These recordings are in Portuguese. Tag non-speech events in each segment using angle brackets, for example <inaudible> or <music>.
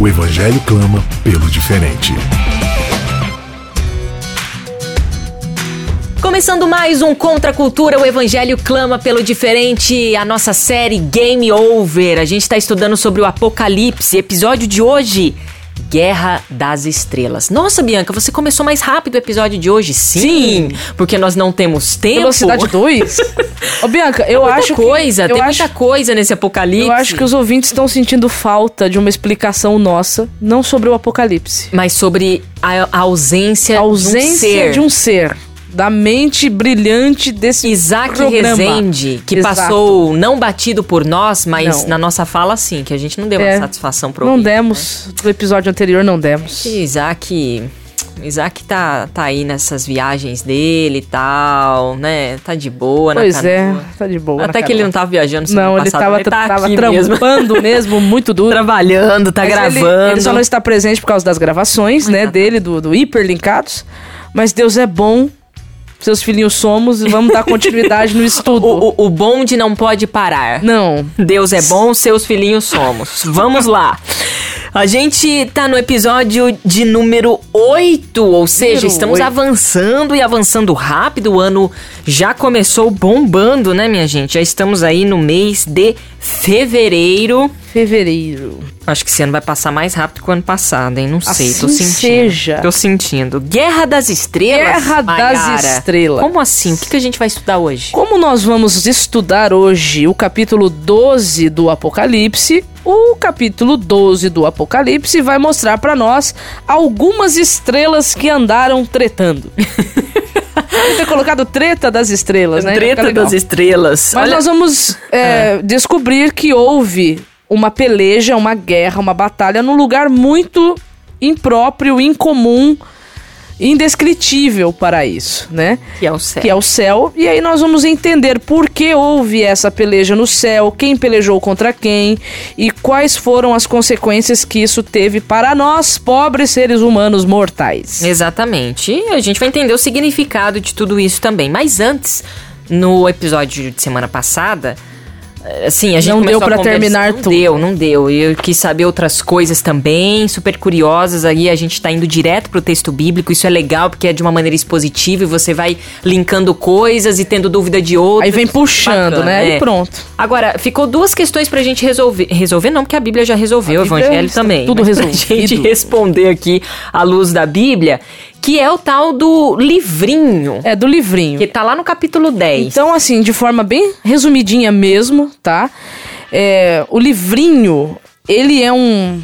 O Evangelho clama pelo diferente. Começando mais um Contra a Cultura, o Evangelho clama pelo diferente, a nossa série Game Over. A gente está estudando sobre o Apocalipse, episódio de hoje. Guerra das Estrelas. Nossa, Bianca, você começou mais rápido o episódio de hoje? Sim, Sim. porque nós não temos tempo. Velocidade 2? <laughs> Ô, Bianca, eu muita acho coisa, que, tem eu muita acho, coisa nesse apocalipse. Eu acho que os ouvintes estão sentindo falta de uma explicação nossa, não sobre o apocalipse. Mas sobre a, a ausência, a ausência de um ser. De um ser da mente brilhante desse Isaac programa. Rezende, que Exato. passou não batido por nós, mas Não. na nossa fala sim, que a gente não deu É. uma satisfação pro Não ouvinte, demos, do episódio anterior não demos. Que Isaac. Isaac tá, tá aí nessas viagens dele e tal, né? Tá de boa Pois na é, canoa. tá de boa. Até que ele não canoa. tava viajando semana Não, ele passada, tava, ele tá tava aqui mesmo. trampando mesmo, <laughs> muito duro. Trabalhando, tá Mas ele- gravando. Ele, só não está presente por causa das gravações, né, dele, do, do Hiperlinkados. Mas Deus é bom, seus filhinhos somos e vamos dar continuidade no <laughs> estudo. O, o, o bonde não pode parar. Não, Deus é bom, seus filhinhos somos. Vamos lá. A gente tá no episódio de número 8, ou seja, Número estamos oito. avançando e avançando rápido. O ano já começou bombando, né, minha gente? Já estamos aí no mês de fevereiro. fevereiro. Acho que esse ano vai passar mais rápido que o ano passado, hein? Não sei, tô Assim sentindo. seja. Tô sentindo. Guerra das Estrelas. Guerra das Maiara. Estrelas. Como assim? O que, que a gente vai estudar hoje? Como nós vamos estudar hoje o capítulo 12 do Apocalipse, o capítulo 12 do Apocalipse vai mostrar pra nós algumas estrelas que andaram tretando. <laughs> Ter colocado treta das estrelas, né? Treta das Estrelas. Mas Olha- nós vamos é, descobrir que houve uma peleja, uma guerra, uma batalha num lugar muito impróprio, incomum, indescritível para isso, né? Que é o céu. Que é o céu. E aí nós vamos entender por que houve essa peleja no céu, quem pelejou contra quem e quais foram as consequências que isso teve para nós, pobres seres humanos mortais. Exatamente. E a gente vai entender o significado de tudo isso também. Mas antes, no episódio de semana passada, assim, a gente Não deu pra a conversar- terminar não tudo. deu, não deu. Eu quis saber outras coisas também, super curiosas. Aí a gente tá indo direto pro texto bíblico. Isso é legal porque é de uma maneira expositiva e você vai linkando coisas e tendo dúvida de outras. Aí vem puxando, Bacana, né? é. E pronto. Agora, ficou duas questões pra gente resolver. Resolver não, porque a Bíblia já resolveu, A o Evangelho está também. tudo resolvido. Pra gente <laughs> responder aqui à luz da Bíblia, que é o tal do livrinho, É do livrinho. que tá lá no capítulo 10. Então, assim, de forma bem resumidinha mesmo, tá? É, o livrinho, ele é um.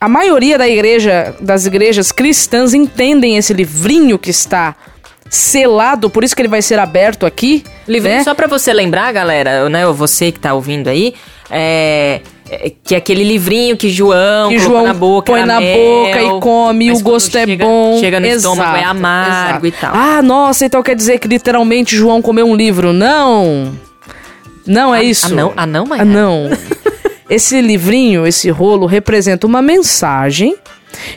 A maioria da igreja, das igrejas cristãs entendem esse livrinho que está selado, por isso que ele vai ser aberto aqui. livrinho, né? só pra você lembrar, galera, né, você que tá ouvindo aí, é, é que é aquele livrinho que João Que João na boca, põe na mel, boca e come, o gosto chega- é bom. Chega no estômago é Exato, amargo exato. e tal. Ah, nossa, então quer dizer que literalmente João comeu um livro? Não! Não é Ah, isso. ah, não? Ah, não, Ah, não. <laughs> Esse livrinho, esse rolo, representa uma mensagem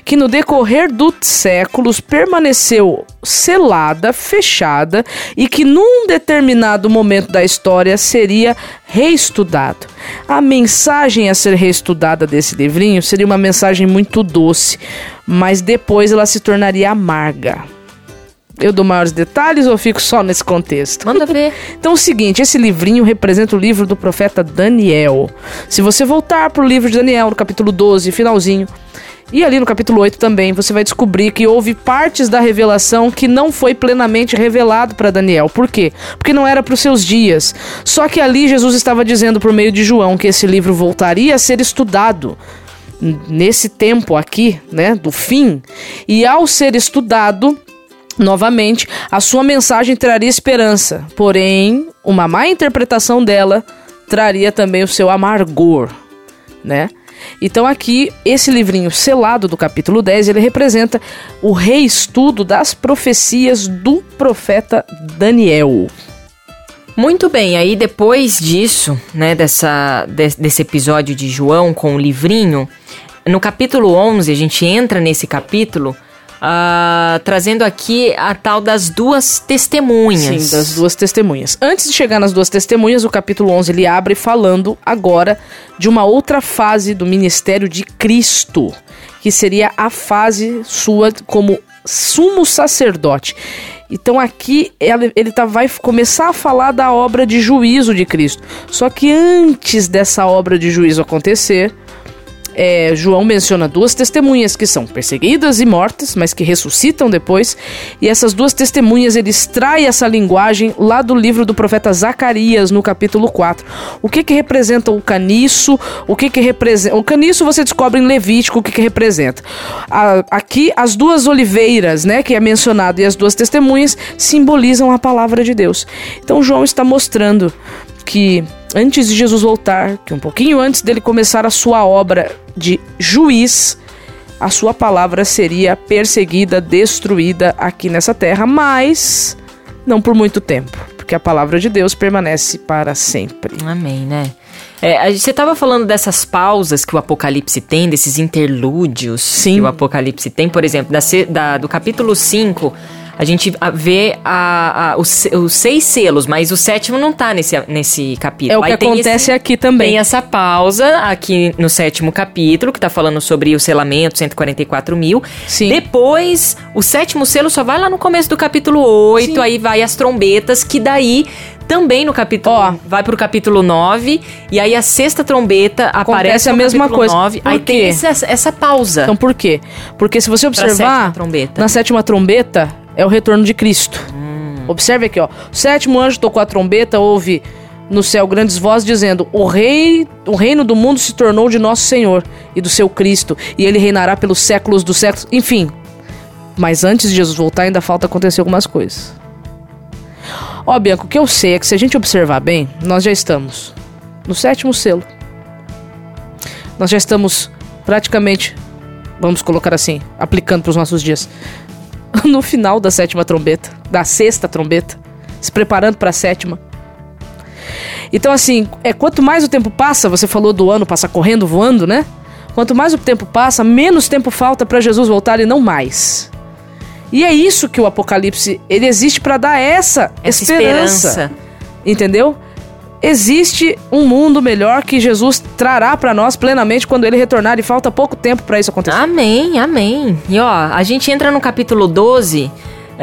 que no decorrer dos séculos permaneceu selada, fechada e que num determinado momento da história seria reestudado. A mensagem a ser reestudada desse livrinho seria uma mensagem muito doce, mas depois ela se tornaria amarga. Eu dou maiores detalhes ou fico só nesse contexto? Manda ver. <laughs> Então é o seguinte, esse livrinho representa o livro do profeta Daniel. Se você voltar pro livro de Daniel, no capítulo 12, finalzinho, e ali no capítulo 8 também, você vai descobrir que houve partes da revelação que não foi plenamente revelado para Daniel. Por quê? Porque não era para os seus dias. Só que ali Jesus estava dizendo por meio de João que esse livro voltaria a ser estudado nesse tempo aqui, né, do fim. E ao ser estudado, Novamente, a sua mensagem traria esperança, porém, uma má interpretação dela traria também o seu amargor, né? Então aqui, esse livrinho selado do capítulo 10, ele representa o reestudo das profecias do profeta Daniel. Muito bem, aí depois disso, né, dessa, desse episódio de João com o livrinho, no capítulo 11, a gente entra nesse capítulo uh, trazendo aqui a tal das duas testemunhas. Sim, das duas testemunhas. Antes de chegar nas duas testemunhas, o capítulo 11 ele abre falando agora de uma outra fase do ministério de Cristo, que seria a fase sua como sumo sacerdote. Então aqui ele, tá, vai começar a falar da obra de juízo de Cristo. Só que antes dessa obra de juízo acontecer, é, João menciona duas testemunhas que são perseguidas e mortas, mas que ressuscitam depois. E essas duas testemunhas ele extrai essa linguagem lá do livro do profeta Zacarias, no capítulo 4. O que que representa o caniço? O que que representa. O caniço você descobre em Levítico o que que representa. A, aqui, as duas oliveiras, né, que é mencionado, e as duas testemunhas simbolizam a palavra de Deus. Então João está mostrando que antes de Jesus voltar, que um pouquinho antes dele começar a sua obra de juiz, a sua palavra seria perseguida, destruída aqui nessa terra, mas não por muito tempo, porque a palavra de Deus permanece para sempre. Amém, né? É, você estava falando dessas pausas que o Apocalipse tem, desses interlúdios Sim. que o Apocalipse tem, por exemplo, da, da, do capítulo 5 a gente vê a, a, os, os, seis selos, mas o sétimo não tá nesse, nesse capítulo. É o que acontece esse, aqui também. Tem essa pausa aqui no sétimo capítulo, que tá falando sobre o selamento, 144 mil. Sim. Depois, o sétimo selo só vai lá no começo do capítulo 8, Sim. aí vai as trombetas, que daí também no capítulo. Ó, vai pro capítulo 9. E aí a sexta trombeta aparece a mesma coisa. 9. Aí quê? tem essa, essa pausa. Então por quê? Porque se você observar. Sétima na sétima trombeta, é o retorno de Cristo. Hum. Observe aqui, ó. O sétimo anjo tocou a trombeta, houve no céu grandes vozes dizendo: O rei, o reino do mundo se tornou de nosso Senhor e do seu Cristo, e ele reinará pelos séculos dos séculos. Enfim. Mas antes de Jesus voltar, ainda falta acontecer algumas coisas. Ó, Bianco, o que eu sei é que se a gente observar bem, nós já estamos no sétimo selo. Nós já estamos praticamente, vamos colocar assim, aplicando para os nossos dias, <laughs> no final da sétima trombeta, da sexta trombeta, se preparando para a sétima. Então, assim, é quanto mais o tempo passa, você falou do ano passar correndo, voando, né? Quanto mais o tempo passa, menos tempo falta para Jesus voltar e não mais. E é isso que o Apocalipse ele existe para dar essa, essa esperança, esperança, entendeu? Existe um mundo melhor que Jesus trará para nós plenamente quando ele retornar e falta pouco tempo para isso acontecer. Amém, amém. E ó, a gente entra no capítulo 12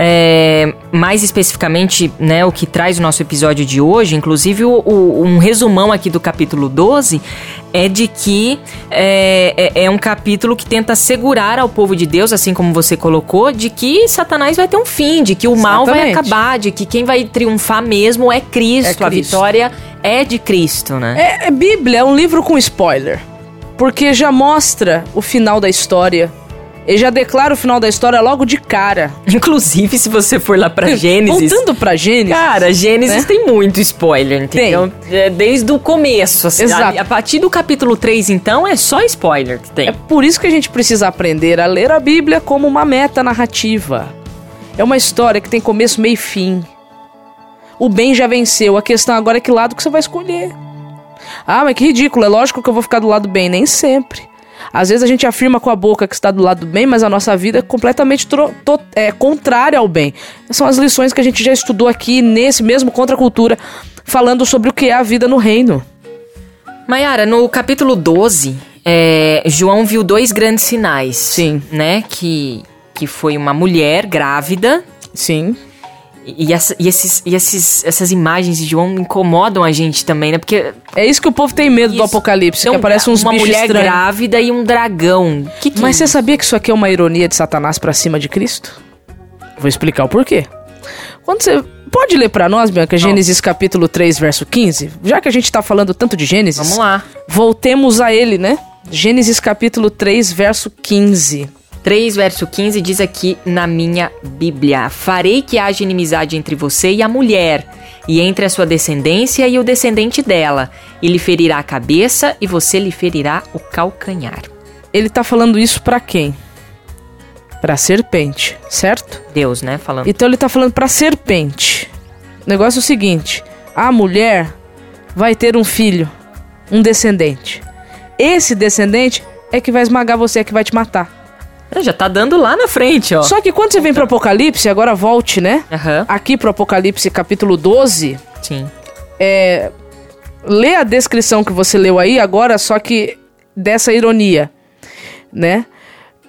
é, mais especificamente, né, o que traz o nosso episódio de hoje, inclusive o, o, um resumão aqui do capítulo 12, é de que é, é, é, um capítulo que tenta segurar ao povo de Deus, assim como você colocou, de que Satanás vai ter um fim, de que o Exatamente. mal vai acabar, de que quem vai triunfar mesmo é Cristo, é Cristo. a vitória é de Cristo, né? É, é Bíblia, é um livro com spoiler, porque já mostra o final da história ele já declara o final da história logo de cara. <laughs> Inclusive, se você for lá pra Gênesis. Voltando pra Gênesis. Cara, Gênesis né? tem muito spoiler, entendeu? Tem. É, desde o começo. Assim, Exato. A, a, partir do capítulo 3, então, é só spoiler que tem. É por isso que a gente precisa aprender a ler a Bíblia como uma meta narrativa. É uma história que tem começo, meio e fim. O bem já venceu. A questão agora é que lado que você vai escolher. Ah, mas que ridículo. É lógico que eu vou ficar do lado bem. Nem sempre. Às vezes a gente afirma com a boca que está do lado do bem, mas a nossa vida é completamente é, contrária ao bem. São as lições que a gente já estudou aqui nesse mesmo Contra a Cultura, falando sobre o que é a vida no reino. Maiara, no capítulo 12, é, João viu dois grandes sinais. Sim. Né? Que, que foi uma mulher grávida. Sim. E, essa, e, esses, e esses, essas imagens de João incomodam a gente também, né? Porque. É isso que o povo tem medo isso. do apocalipse, então, que aparece uns uma bichos mulher grávida e um dragão. Que que Mas é você sabia que isso aqui é uma ironia de Satanás para cima de Cristo? Vou explicar o porquê. Quando você. Pode ler para nós, Bianca, Gênesis capítulo 3, verso 15? Já que a gente tá falando tanto de Gênesis. Vamos lá. Voltemos a ele, né? Gênesis capítulo 3, verso 15. 3, verso 15 diz aqui na minha Bíblia: Farei que haja inimizade entre você e a mulher, e entre a sua descendência e o descendente dela. Ele ferirá a cabeça e você lhe ferirá o calcanhar. Ele tá falando isso pra quem? Pra serpente, certo? Deus, né? Falando. Então ele tá falando pra serpente. O negócio é o seguinte: a mulher vai ter um filho, um descendente. Esse descendente é que vai esmagar você, é que vai te matar. É, Já tá dando lá na frente, ó. Só que quando você vem pro Apocalipse, agora volte, né? Aham. Aqui pro Apocalipse capítulo 12, Sim. é, lê a descrição que você leu aí agora, só que dessa ironia, né?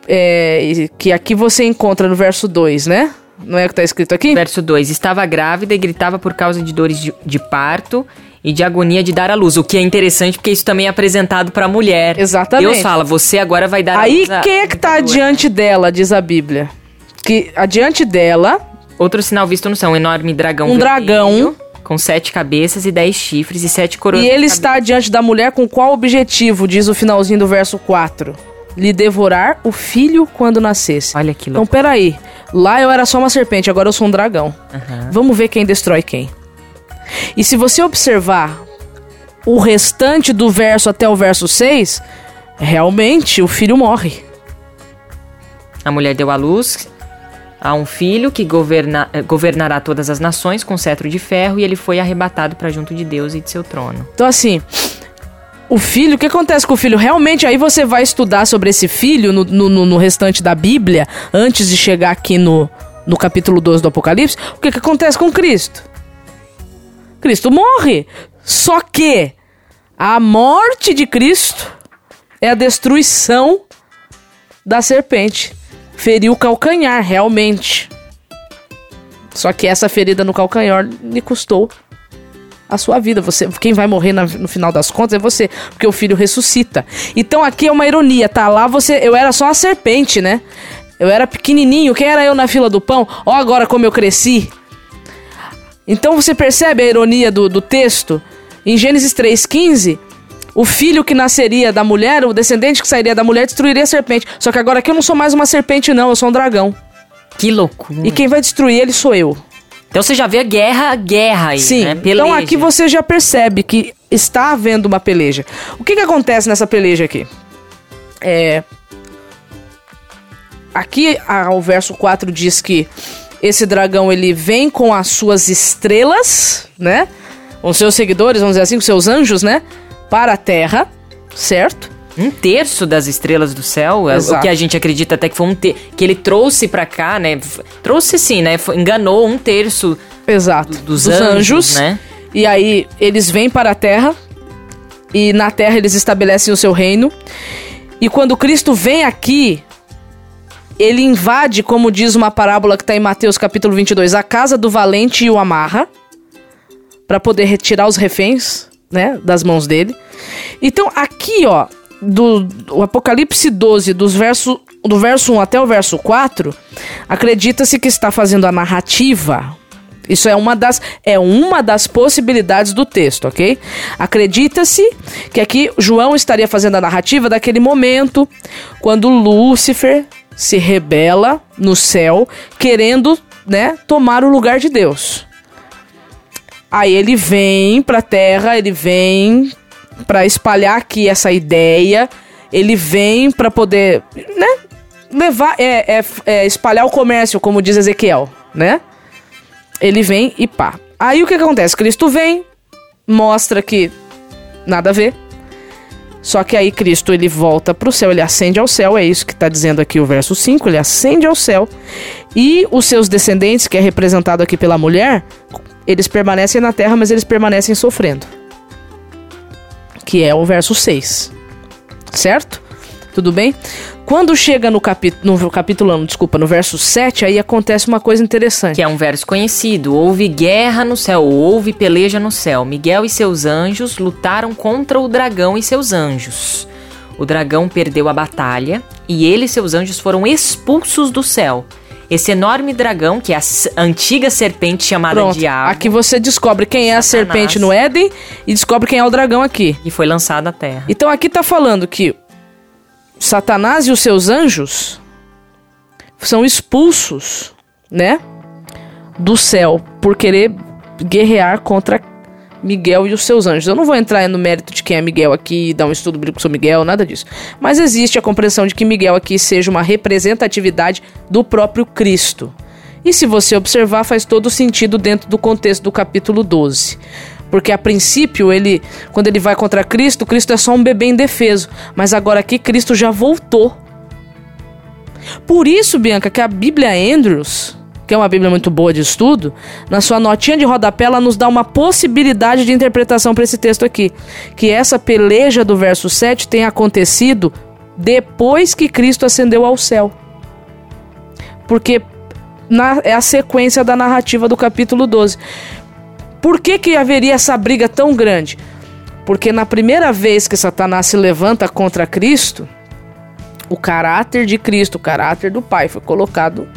É, que aqui você encontra no verso 2, né? Não é o que tá escrito aqui? Verso 2: Estava grávida e gritava por causa de dores de, de parto e de agonia de dar à luz. O que é interessante porque isso também é apresentado pra mulher. Exatamente. Deus fala: Você agora vai dar à Aí luz. a- quem é que tá a- adiante dela, diz a Bíblia? Que adiante dela, Outro sinal visto no céu: um enorme dragão. Um vermelho, dragão. Com sete cabeças e dez chifres e sete coroas. e ele está diante da mulher com qual objetivo, diz o finalzinho do verso 4? Lhe devorar o filho quando nascesse. Olha que Então, louco. peraí. Lá eu era só uma serpente, agora eu sou um dragão. Aham. Vamos ver quem destrói quem. E se você observar o restante do verso até o verso 6, realmente o filho morre. A mulher deu à luz a um filho que governa- eh, governará todas as nações com cetro de ferro e ele foi arrebatado para junto de Deus e de seu trono. Então, assim, o filho, o que acontece com o filho? Realmente, aí você vai estudar sobre esse filho no, no- no- no restante da Bíblia, antes de chegar aqui no, no capítulo 12 do Apocalipse. O que, que acontece com Cristo? Cristo morre. Só que a morte de Cristo é a destruição da serpente. Feriu o calcanhar, realmente. Só que essa ferida no calcanhar lhe custou a sua vida. Você, quem vai morrer na- no final das contas é você, porque o filho ressuscita. Então aqui é uma ironia, tá? Lá você, eu era só uma serpente, né? Eu era pequenininho, quem era eu na fila do pão? Ó agora como eu cresci. Então você percebe a ironia do, do texto? Em Gênesis 3,15, o filho que nasceria da mulher, o descendente que sairia da mulher, destruiria a serpente. Só que agora aqui eu não sou mais uma serpente, não, eu sou um dragão. Que loucura. E quem vai destruir ele sou eu. Então você já vê a guerra, guerra aí, Sim, né? então aqui você já percebe que está havendo uma peleja. O que, que acontece nessa peleja aqui? É. Aqui a- o verso 4 diz que esse dragão ele vem com as suas estrelas, né? Com seus seguidores, vamos dizer assim, com seus anjos, né? Para a terra, certo? Um terço das estrelas do céu, é o Exato. que a gente acredita até que foi um ter que ele trouxe pra cá, né? Trouxe sim, né? Enganou um terço Exato. dos, anjos, né? E aí eles vêm para a terra e na terra eles estabelecem o seu reino. E quando Cristo vem aqui, ele invade, como diz uma parábola que está em Mateus capítulo 22, a casa do valente e o amarra para poder retirar os reféns, né, das mãos dele. Então aqui, ó, do, do Apocalipse 12, dos verso, do verso 1 até o verso 4, acredita-se que está fazendo a narrativa isso é uma das é uma das possibilidades do texto, ok? Acredita-se que aqui João estaria fazendo a narrativa daquele momento quando Lúcifer se rebela no céu, querendo, né, tomar o lugar de Deus. Aí ele vem pra terra, ele vem pra espalhar aqui essa ideia, ele vem pra poder, né, levar, é, é, é espalhar o comércio, como diz Ezequiel, né? Ele vem e pá. Aí o que acontece? Cristo vem, mostra que nada a ver. Só que aí Cristo ele volta pro céu, ele ascende ao céu, é isso que está dizendo aqui o verso 5, ele ascende ao céu. E os seus descendentes, que é representado aqui pela mulher, eles permanecem na terra, mas eles permanecem sofrendo. Que é o verso 6. Certo? Tudo bem? Quando chega no, capi no capítulo, não, desculpa, no verso 7, aí acontece uma coisa interessante. Que é um verso conhecido. Houve guerra no céu, houve peleja no céu. Miguel e seus anjos lutaram contra o dragão e seus anjos. O dragão perdeu a batalha e ele e seus anjos foram expulsos do céu. Esse enorme dragão, que é a antiga serpente chamada Pronto, Diabo, aqui você descobre quem é a Satanás. serpente no Éden e descobre quem é o dragão aqui. que foi lançado à terra. Então aqui tá falando que Satanás e os seus anjos são expulsos, né? Do céu por querer guerrear contra Miguel e os seus anjos. Eu não vou entrar no mérito de quem é Miguel aqui, dar um estudo bíblico sobre Miguel, nada disso. Mas existe a compreensão de que Miguel aqui seja uma representatividade do próprio Cristo. E se você observar, faz todo sentido dentro do contexto do capítulo 12. Porque a princípio, ele, quando ele vai contra Cristo, Cristo é só um bebê indefeso. Mas agora aqui Cristo já voltou. Por isso, Bianca, que a Bíblia Andrews, que é uma Bíblia muito boa de estudo, na sua notinha de rodapé ela nos dá uma possibilidade de interpretação para esse texto aqui, que essa peleja do verso 7 tem acontecido depois que Cristo ascendeu ao céu. Porque na, é a sequência da narrativa do capítulo 12. Por que, que haveria essa briga tão grande? Porque na primeira vez que Satanás se levanta contra Cristo, o caráter de Cristo, o caráter do Pai, foi colocado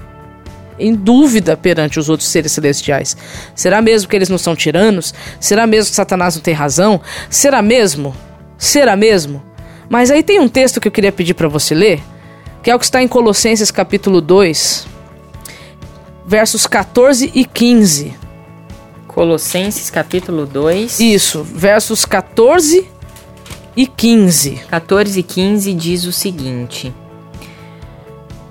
em dúvida perante os outros seres celestiais. Será mesmo que eles não são tiranos? Será mesmo que Satanás não tem razão? Será mesmo? Será mesmo? Mas aí tem um texto que eu queria pedir para você ler, que é o que está em Colossenses capítulo 2, versos 14 e 15. Colossenses capítulo 2. Isso, versos 14 e 15. 14 e 15 diz o seguinte: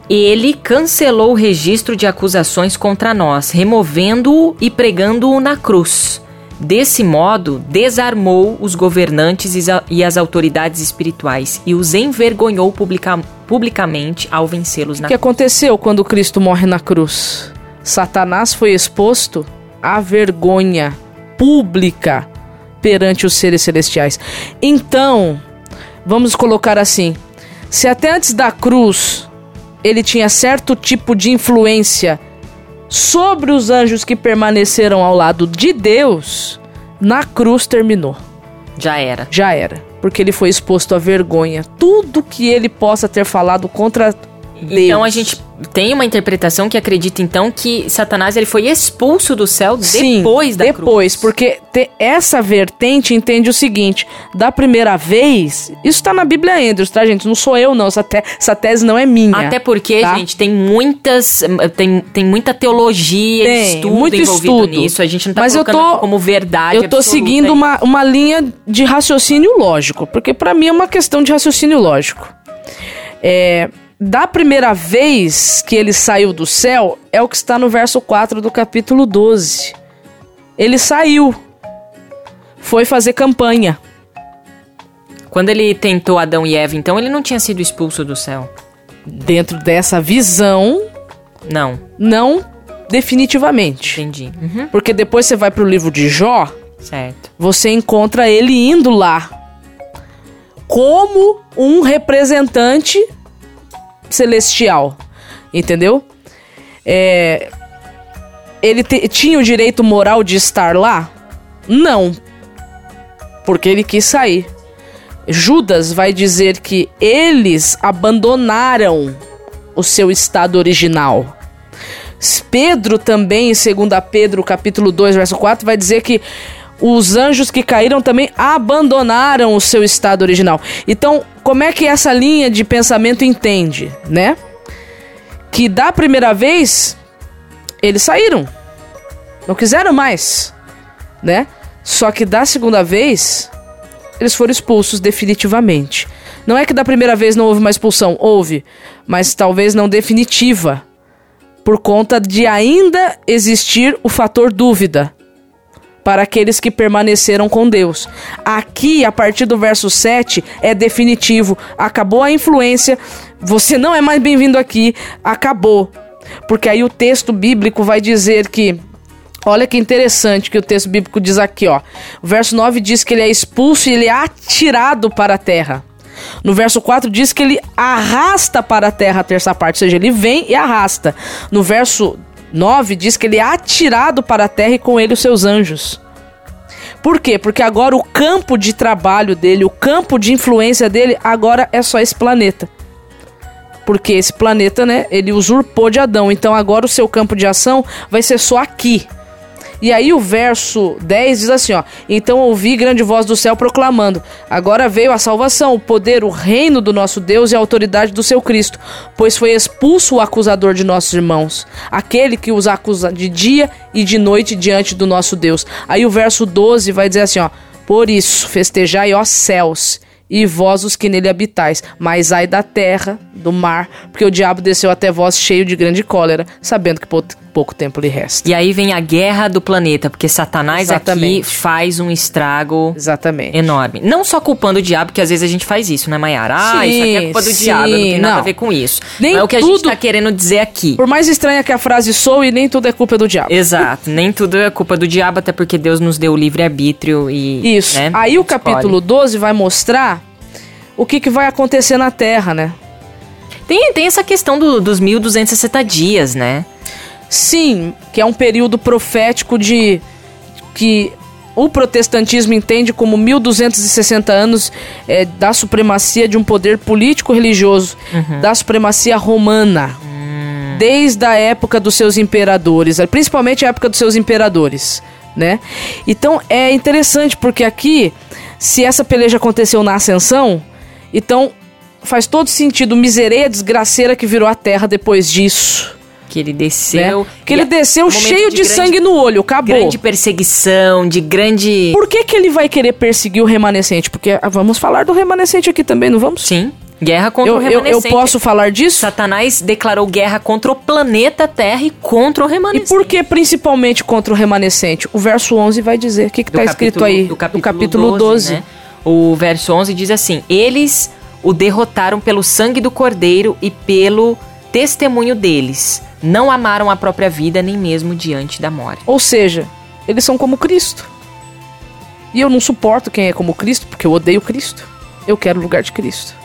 Ele cancelou o registro de acusações contra nós, removendo-o e pregando-o na cruz. Desse modo, desarmou os governantes e as autoridades espirituais e os envergonhou publica publicamente ao vencê-los na O que aconteceu quando Cristo morre na cruz? Satanás foi exposto à vergonha pública perante os seres celestiais. Então, vamos colocar assim: se até antes da cruz ele tinha certo tipo de influência sobre os anjos que permaneceram ao lado de Deus, na cruz terminou. Já era. Já era. Porque ele foi exposto à vergonha. Tudo que ele possa ter falado contra Deus. Então a gente tem uma interpretação que acredita então que Satanás ele foi expulso do céu Sim, depois da depois, cruz. porque essa vertente entende o seguinte: da primeira vez, isso tá na Bíblia Andrews, tá, gente? Não sou eu, não. Essa, te- essa tese não é minha. Até porque, tá? gente, tem muitas. Tem, tem muita teologia, Tem, estudo muito envolvido estudo. nisso. A gente não tá Mas eu colocando tô- aqui como verdade. Eu tô seguindo aí. uma, uma linha de raciocínio lógico, porque pra mim é uma questão de raciocínio lógico. É, da primeira vez que ele saiu do céu, é o que está no verso 4 do capítulo 12. Ele saiu, foi fazer campanha. Quando ele tentou Adão e Eva, então ele não tinha sido expulso do céu. Dentro dessa visão, Não, não definitivamente. entendi. Uhum, Porque depois você vai pro livro de Jó, certo. você encontra ele indo lá como um representante celestial, entendeu? É, ele te- tinha o direito moral de estar lá? Não, porque ele quis sair. Judas vai dizer que eles abandonaram o seu estado original. Pedro também, em 2 Pedro, capítulo 2, verso 4, vai dizer que os anjos que caíram também abandonaram o seu estado original. Então, como é que essa linha de pensamento entende, né? Que da primeira vez eles saíram. Não quiseram mais, né? Só que da segunda vez eles foram expulsos definitivamente. Não é que da primeira vez não houve uma expulsão, houve, mas talvez não definitiva por conta de ainda existir o fator dúvida para aqueles que permaneceram com Deus. Aqui, a partir do verso 7, é definitivo. Acabou a influência, você não é mais bem-vindo aqui, acabou. Porque aí o texto bíblico vai dizer que. Olha que interessante que o texto bíblico diz aqui, ó. O verso 9 diz que ele é expulso e ele é atirado para a terra. No verso 4 diz que ele arrasta para a terra a terça parte, ou seja, ele vem e arrasta. No verso 9 diz que ele é atirado para a terra e com ele os seus anjos. Por quê? Porque agora o campo de trabalho dele, o campo de influência dele, agora é só esse planeta. Porque esse planeta, né, ele usurpou de Adão. Então agora o seu campo de ação vai ser só aqui. E aí o verso 10 diz assim, ó: "Então ouvi grande voz do céu proclamando: Agora veio a salvação, o poder, o reino do nosso Deus e a autoridade do seu Cristo, pois foi expulso o acusador de nossos irmãos, aquele que os acusa de dia e de noite diante do nosso Deus." Aí o verso 12 vai dizer assim, ó: "Por isso festejai, ó céus, e vós os que nele habitais. Mas ai da terra, do mar, porque o diabo desceu até vós cheio de grande cólera, sabendo que pouco tempo lhe resta. E aí vem a guerra do planeta, porque Satanás Exatamente. aqui faz um estrago Exatamente. enorme. Não só culpando o diabo, que às vezes a gente faz isso, né, Mayara? Ah, isso aqui é culpa do sim, diabo, não tem nada não. a ver com isso. Nem é o que tudo, a gente tá querendo dizer aqui. Por mais estranha que a frase sou, e nem tudo é culpa do diabo. Exato, nem tudo é culpa do diabo, até porque Deus nos deu o livre-arbítrio e. Isso. Né, aí o capítulo 12 vai mostrar o que, que vai acontecer na Terra, né? Tem, tem essa questão do, dos 1260 dias, né? Sim, que é um período profético de que o protestantismo entende como 1260 anos é, da supremacia de um poder político-religioso, uhum. da supremacia romana. Uhum. Desde a época dos seus imperadores, principalmente a época dos seus imperadores, né? Então é interessante porque aqui, se essa peleja aconteceu na ascensão, então faz todo sentido misereia desgraceira que virou a terra depois disso. Que ele desceu. Né? Que ele desceu cheio de, de grande, sangue no olho, acabou. Grande perseguição, de grande. Por que, que ele vai querer perseguir o remanescente? Porque ah, vamos falar do remanescente aqui também, não vamos? Sim. Guerra contra eu, o remanescente. Eu, eu posso falar disso? Satanás declarou guerra contra o planeta Terra e contra o remanescente. E por que principalmente contra o remanescente? O verso 11 vai dizer. O que está escrito aí? Do capítulo, do capítulo 12. 12. Né? O verso 11 diz assim: Eles o derrotaram pelo sangue do cordeiro e pelo testemunho deles. Não amaram a própria vida nem mesmo diante da morte. Ou seja, eles são como Cristo. E eu não suporto quem é como Cristo, porque eu odeio Cristo. Eu quero o lugar de Cristo.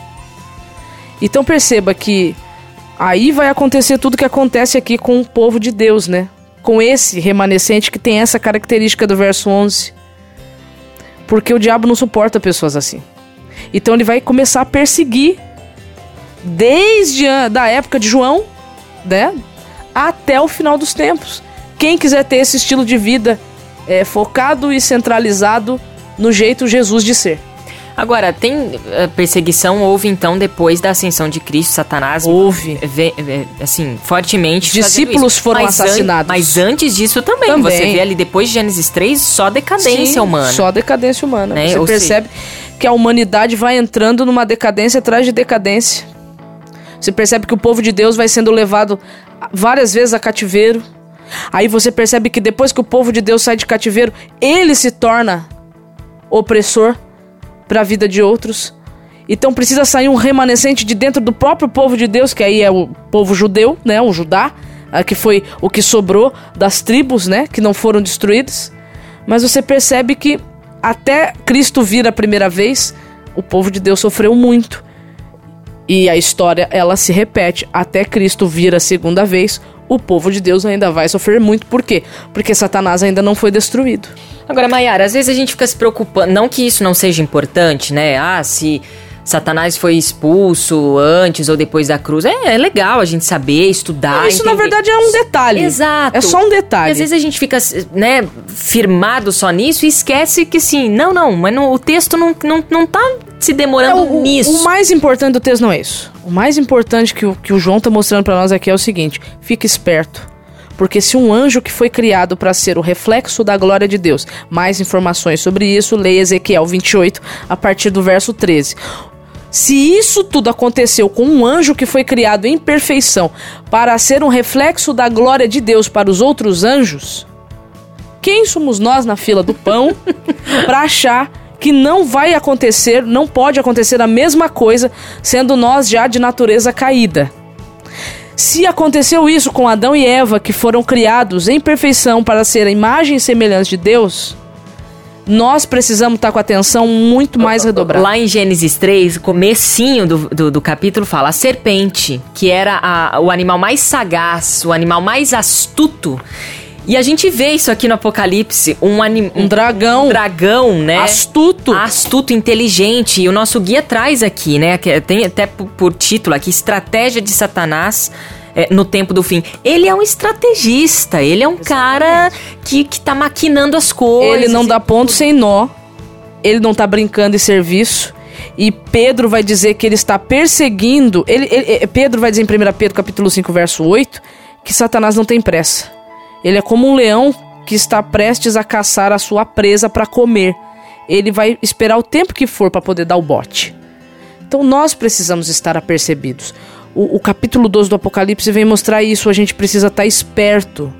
Então perceba que aí vai acontecer tudo que acontece aqui com o povo de Deus, né? Com esse remanescente que tem essa característica do verso 11. Porque o diabo não suporta pessoas assim. Então ele vai começar a perseguir desde a da época de João, né, até o final dos tempos. Quem quiser ter esse estilo de vida é, focado e centralizado no jeito Jesus de ser. Agora, tem eh, perseguição, houve então depois da ascensão de Cristo, Satanás. Houve. Vê, vê, assim, fortemente. Discípulos foram mas assassinados. An mas antes disso também, também, Você vê ali depois de Gênesis 3, só decadência Sim, humana. Só decadência humana. Né? Você Ou percebe que a humanidade vai entrando numa decadência atrás de decadência. Você percebe que o povo de Deus vai sendo levado várias vezes a cativeiro. Aí você percebe que depois que o povo de Deus sai de cativeiro, ele se torna opressor para a vida de outros. Então precisa sair um remanescente de dentro do próprio povo de Deus, que aí é o povo judeu, né, o Judá, ah, que foi o que sobrou das tribos, né, que não foram destruídas. Mas você percebe que até Cristo vir a primeira vez, o povo de Deus sofreu muito. E a história ela se repete até Cristo vir a segunda vez, o povo de Deus ainda vai sofrer muito. Por quê? Porque Satanás ainda não foi destruído. Agora, Mayara, às vezes a gente fica se preocupando, não que isso não seja importante, né? Ah, se Satanás foi expulso antes ou depois da cruz. É, é legal a gente saber, estudar. Isso, entender. na verdade, é um detalhe. Exato. É só um detalhe. E às vezes a gente fica, né, firmado só nisso e esquece que sim, não, não, mas o texto não, não, não tá se demorando é, o, nisso. O mais importante do texto não é isso. O mais importante que o, que o João tá mostrando para nós aqui é o seguinte: fique esperto porque se um anjo que foi criado para ser o reflexo da glória de Deus, mais informações sobre isso, leia Ezequiel 28 a partir do verso 13. Se isso tudo aconteceu com um anjo que foi criado em perfeição para ser um reflexo da glória de Deus para os outros anjos, quem somos nós na fila do pão <laughs> para achar que não vai acontecer, não pode acontecer a mesma coisa, sendo nós já de natureza caída? Se aconteceu isso com Adão e Eva, que foram criados em perfeição para ser a imagem e semelhança de Deus, nós precisamos estar com a atenção muito mais redobrada. Lá em Gênesis 3, o comecinho do, do, do, capítulo fala a serpente, que era a, o animal mais sagaz, o animal mais astuto. E a gente vê isso aqui no Apocalipse, um, anim, um dragão. Um dragão, né? Astuto. Astuto, inteligente. E o nosso guia traz aqui, né? Tem até por, título aqui, Estratégia de Satanás é, no tempo do fim. Ele é um estrategista, ele é um cara que, que tá maquinando as coisas. Ele não dá ponto sem nó. Ele não tá brincando em serviço. E Pedro vai dizer que ele está perseguindo. Ele, ele- Pedro vai dizer em 1 Pedro capítulo 5, verso 8, que Satanás não tem pressa. Ele é como um leão que está prestes a caçar a sua presa para comer. Ele vai esperar o tempo que for para poder dar o bote. Então nós precisamos estar apercebidos. O, o capítulo 12 do Apocalipse vem mostrar isso. A gente precisa estar esperto.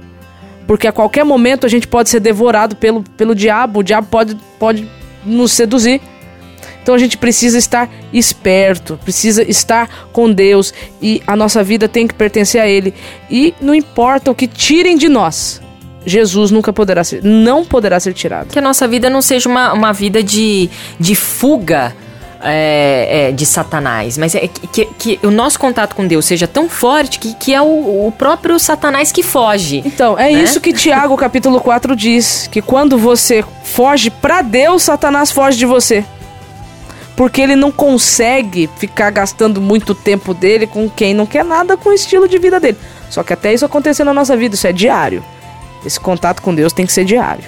Porque a qualquer momento a gente pode ser devorado pelo, pelo diabo. O diabo pode, pode nos seduzir. Então a gente precisa estar esperto, precisa estar com Deus e a nossa vida tem que pertencer a Ele. E não importa o que tirem de nós, Jesus nunca poderá ser, não poderá ser tirado. Que a nossa vida não seja uma, uma vida de, de fuga é, é, de Satanás, mas é que, que, o nosso contato com Deus seja tão forte que, que é o, o próprio Satanás que foge. Então, é Né? isso que Tiago capítulo 4 diz, que quando você foge pra Deus, Satanás foge de você. Porque ele não consegue ficar gastando muito tempo dele com quem não quer nada com o estilo de vida dele. Só que até isso acontecer na nossa vida, isso é diário. Esse contato com Deus tem que ser diário.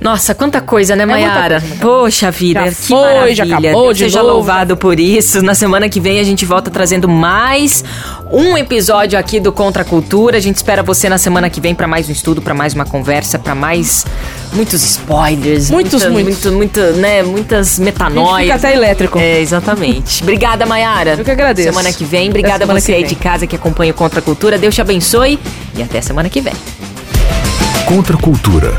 Nossa, quanta coisa, né, muita Mayara? coisa, Poxa vida, Já que foi, maravilha. já acabou Deus de seja novo. louvado por isso. Na semana que vem a gente volta trazendo mais um episódio aqui do Contra a Cultura. A gente espera você na semana que vem para mais um estudo, para mais uma conversa, para mais muitos spoilers, Muitos, muita, muitos. muito, muito, né, muitas A gente metanoias. fica até elétrico. É, exatamente. Obrigada, Mayara. Eu que agradeço. Semana que vem. Obrigada a você aí de casa que acompanha o Contra a Cultura. Deus te abençoe e até semana que vem. Contra a cultura.